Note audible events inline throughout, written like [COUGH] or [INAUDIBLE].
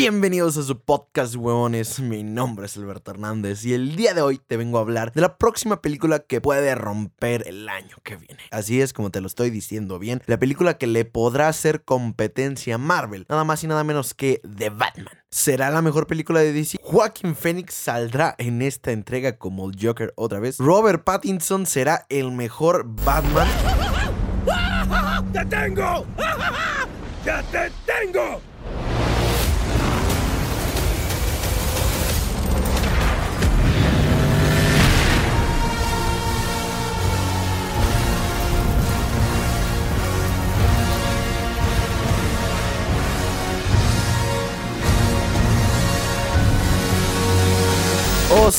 Bienvenidos a su podcast, huevones. Mi nombre es Alberto Hernández y el día de hoy te vengo a hablar de la próxima película que puede romper el año que viene. Así es como te lo estoy diciendo bien, la película que le podrá hacer competencia a Marvel, nada más y nada menos que The Batman. ¿Será la mejor película de DC? Joaquin Phoenix saldrá en esta entrega como el Joker otra vez. Robert Pattinson será el mejor Batman. [LAUGHS] ¡Te tengo! [LAUGHS] ¡Ya te tengo!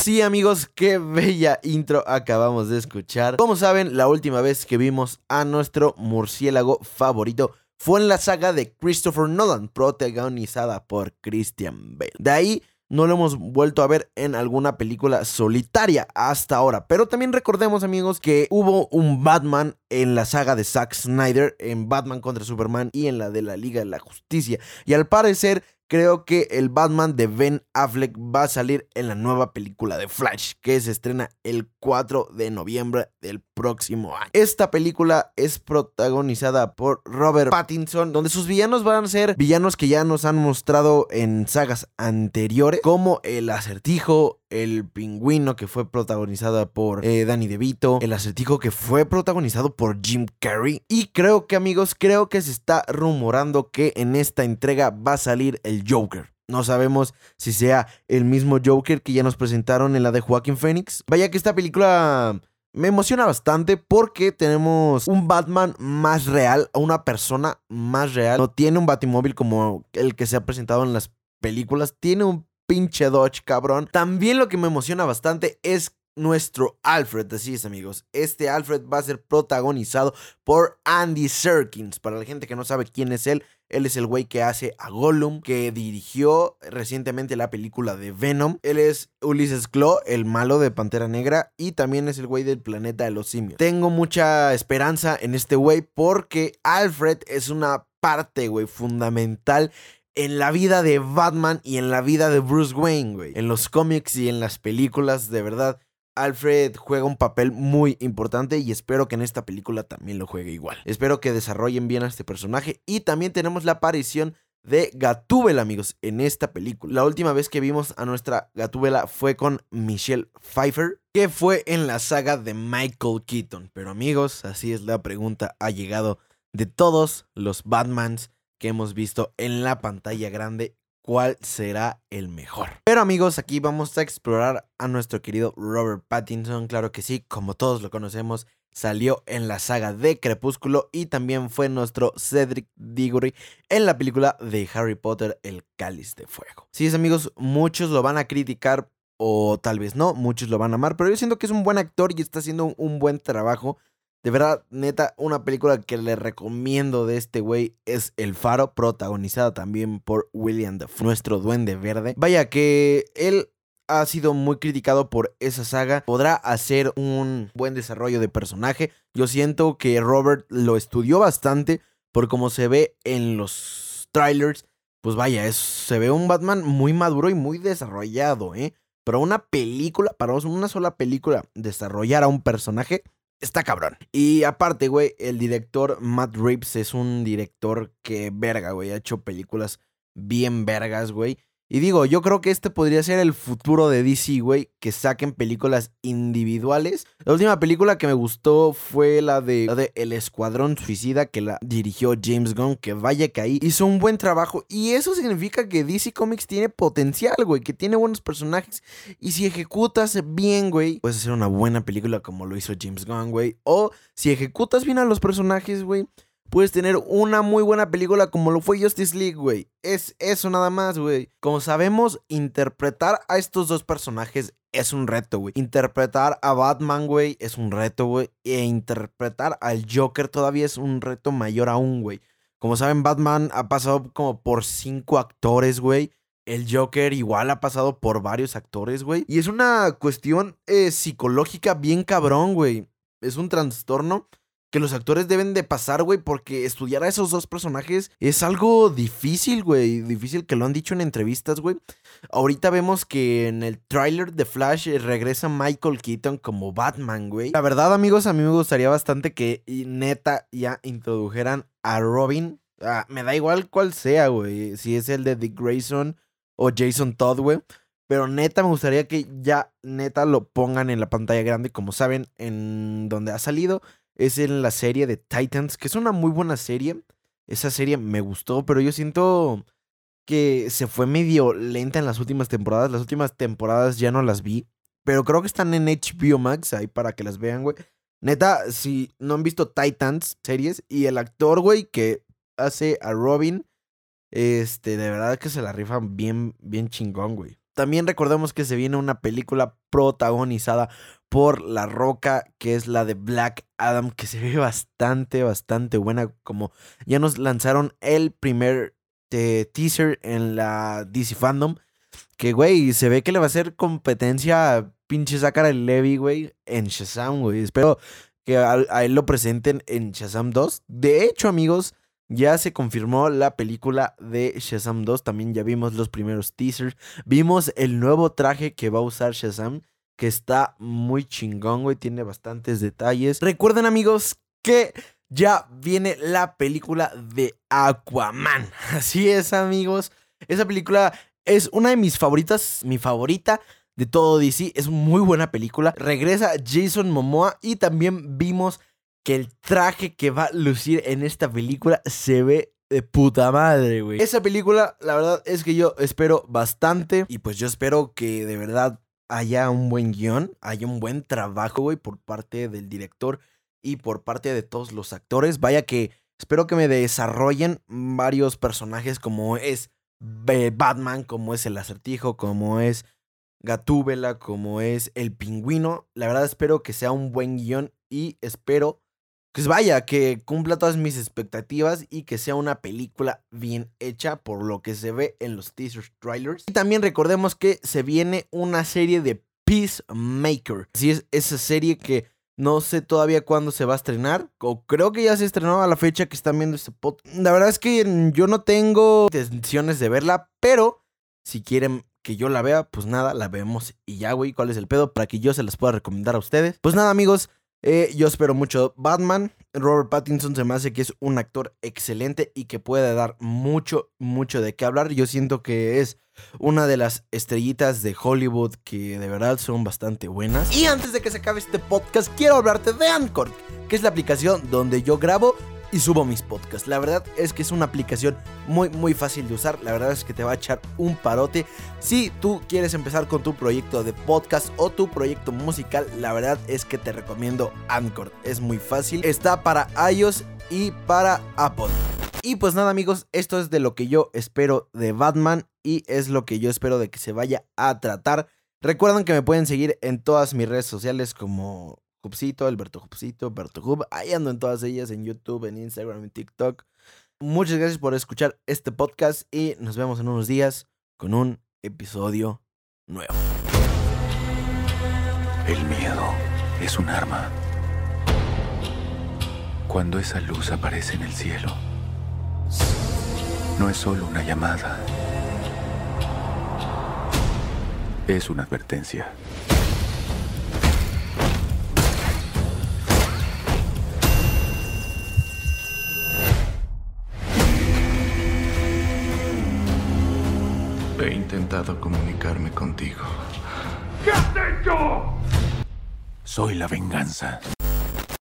Sí amigos, qué bella intro acabamos de escuchar. Como saben, la última vez que vimos a nuestro murciélago favorito fue en la saga de Christopher Nolan, protagonizada por Christian Bale. De ahí no lo hemos vuelto a ver en alguna película solitaria hasta ahora. Pero también recordemos, amigos, que hubo un Batman en la saga de Zack Snyder, en Batman contra Superman y en la de la Liga de la Justicia. Y al parecer creo que el Batman de Ben Affleck va a salir en la nueva película de Flash, que se estrena el 4 de noviembre del próximo año. Esta película es protagonizada por Robert Pattinson, donde sus villanos van a ser villanos que ya nos han mostrado en sagas anteriores, como el acertijo, el pingüino que fue protagonizada por eh, Danny DeVito, el acertijo que fue protagonizado por Jim Carrey. Y creo que amigos, creo que se está rumorando que en esta entrega va a salir el Joker. No sabemos si sea el mismo Joker que ya nos presentaron en la de Joaquin Phoenix. Vaya que esta película me emociona bastante porque tenemos un Batman más real, una persona más real. No tiene un Batimóvil como el que se ha presentado en las películas. Tiene un pinche Dodge, cabrón. También lo que me emociona bastante es nuestro Alfred, así es amigos. Este Alfred va a ser protagonizado por Andy Serkins. Para la gente que no sabe quién es él, él es el güey que hace a Gollum, que dirigió recientemente la película de Venom. Él es Ulysses Claw, el malo de Pantera Negra, y también es el güey del planeta de los simios. Tengo mucha esperanza en este güey porque Alfred es una parte, güey, fundamental en la vida de Batman y en la vida de Bruce Wayne, güey. En los cómics y en las películas, de verdad. Alfred juega un papel muy importante y espero que en esta película también lo juegue igual. Espero que desarrollen bien a este personaje y también tenemos la aparición de Gatúbela, amigos, en esta película. La última vez que vimos a nuestra Gatúbela fue con Michelle Pfeiffer, que fue en la saga de Michael Keaton. Pero amigos, así es la pregunta, ha llegado de todos los Batmans que hemos visto en la pantalla grande cuál será el mejor. Pero amigos, aquí vamos a explorar a nuestro querido Robert Pattinson, claro que sí, como todos lo conocemos, salió en la saga de Crepúsculo y también fue nuestro Cedric Diggory en la película de Harry Potter, El Cáliz de Fuego. Sí, amigos, muchos lo van a criticar o tal vez no, muchos lo van a amar, pero yo siento que es un buen actor y está haciendo un buen trabajo de verdad, neta, una película que le recomiendo de este güey es El Faro, protagonizada también por William Dafoe, nuestro duende verde. Vaya que él ha sido muy criticado por esa saga. Podrá hacer un buen desarrollo de personaje. Yo siento que Robert lo estudió bastante por como se ve en los trailers. Pues vaya, es, se ve un Batman muy maduro y muy desarrollado, ¿eh? Pero una película, para una sola película, desarrollar a un personaje está cabrón. Y aparte, güey, el director Matt Reeves es un director que verga, güey. Ha hecho películas bien vergas, güey. Y digo, yo creo que este podría ser el futuro de DC, güey, que saquen películas individuales. La última película que me gustó fue la de, El Escuadrón Suicida, que la dirigió James Gunn, que vaya que ahí hizo un buen trabajo. Y eso significa que DC Comics tiene potencial, güey, que tiene buenos personajes. Y si ejecutas bien, güey, puedes hacer una buena película como lo hizo James Gunn, güey. O si ejecutas bien a los personajes, güey puedes tener una muy buena película como lo fue Justice League, güey. Es eso nada más, güey. Como sabemos, interpretar a estos dos personajes es un reto, güey. Interpretar a Batman, güey, es un reto, güey. E interpretar al Joker todavía es un reto mayor aún, güey. Como saben, Batman ha pasado como por cinco actores, güey. El Joker igual ha pasado por varios actores, güey. Y es una cuestión eh, psicológica bien cabrón, güey. Es un trastorno que los actores deben de pasar, güey, porque estudiar a esos dos personajes es algo difícil, güey. Difícil que lo han dicho en entrevistas, güey. Ahorita vemos que en el tráiler de Flash regresa Michael Keaton como Batman, güey. La verdad, amigos, a mí me gustaría bastante que neta ya introdujeran a Robin. Ah, me da igual cuál sea, güey. Si es el de Dick Grayson o Jason Todd, güey. Pero neta, me gustaría que ya neta lo pongan en la pantalla grande. Como saben, en donde ha salido es en la serie de Titans, que es una muy buena serie. Esa serie me gustó, pero yo siento que se fue medio lenta en las últimas temporadas. Las últimas temporadas ya no las vi, pero creo que están en HBO Max ahí para que las vean, güey. Neta, si no han visto Titans series y el actor, güey, que hace a Robin, este, de verdad que se la rifan bien, bien chingón, güey. También recordemos que se viene una película protagonizada por La Roca, que es la de Black Adam, que se ve bastante, bastante buena. Como ya nos lanzaron el primer eh, teaser en la DC Fandom. Que, güey, se ve que le va a hacer competencia a pinche el Levy, güey, en Shazam, güey. Espero que a, a, él lo presenten en Shazam 2. De hecho, amigos, ya se confirmó la película de Shazam 2. También ya vimos los primeros teasers. Vimos el nuevo traje que va a usar Shazam que está muy chingón, güey, tiene bastantes detalles. Recuerden amigos que ya viene la película de Aquaman. [LAUGHS] Así es amigos, esa película es una de mis favoritas, mi favorita de todo DC, es muy buena película. Regresa Jason Momoa y también vimos que el traje que va a lucir en esta película se ve de puta madre, güey. Esa película, la verdad es que yo espero bastante y pues yo espero que de verdad haya un buen guion, haya un buen trabajo, güey, por parte del director y por parte de todos los actores. Vaya que espero que me desarrollen varios personajes como es Batman, como es el acertijo, como es Gatúbela, como es el pingüino. La verdad espero que sea un buen guion y espero pues vaya, que cumpla todas mis expectativas y que sea una película bien hecha por lo que se ve en los teaser trailers. Y también recordemos que se viene una serie de Peacemaker. Así es, esa serie que no sé todavía cuándo se va a estrenar. O creo que ya se estrenó a la fecha que están viendo este podcast. La verdad es que yo no tengo intenciones de verla, pero si quieren que yo la vea, pues nada, la vemos y ya, güey. ¿Cuál es el pedo? Para que yo se las pueda recomendar a ustedes. Pues nada, amigos. Eh, yo espero mucho Batman. Robert Pattinson se me hace que es un actor excelente y que puede dar mucho, mucho de qué hablar. Yo siento que es una de las estrellitas de Hollywood que de verdad son bastante buenas. Y antes de que se acabe este podcast, quiero hablarte de Anchor, que es la aplicación donde yo grabo y subo mis podcasts. La verdad es que es una aplicación muy muy fácil de usar. La verdad es que te va a echar un parote. Si tú quieres empezar con tu proyecto de podcast o tu proyecto musical, la verdad es que te recomiendo Anchor. Es muy fácil. Está para iOS y para Apple. Y pues nada amigos, esto es de lo que yo espero de Batman y es lo que yo espero de que se vaya a tratar. Recuerden que me pueden seguir en todas mis redes sociales como Hubcito, Alberto Hubcito, Alberto Hub. Ahí ando en todas ellas, en YouTube, en Instagram, en TikTok. Muchas gracias por escuchar este podcast y nos vemos en unos días con un episodio nuevo. El miedo es un arma. Cuando esa luz aparece en el cielo, no es solo una llamada, es una advertencia. Intentado comunicarme contigo. Soy la venganza.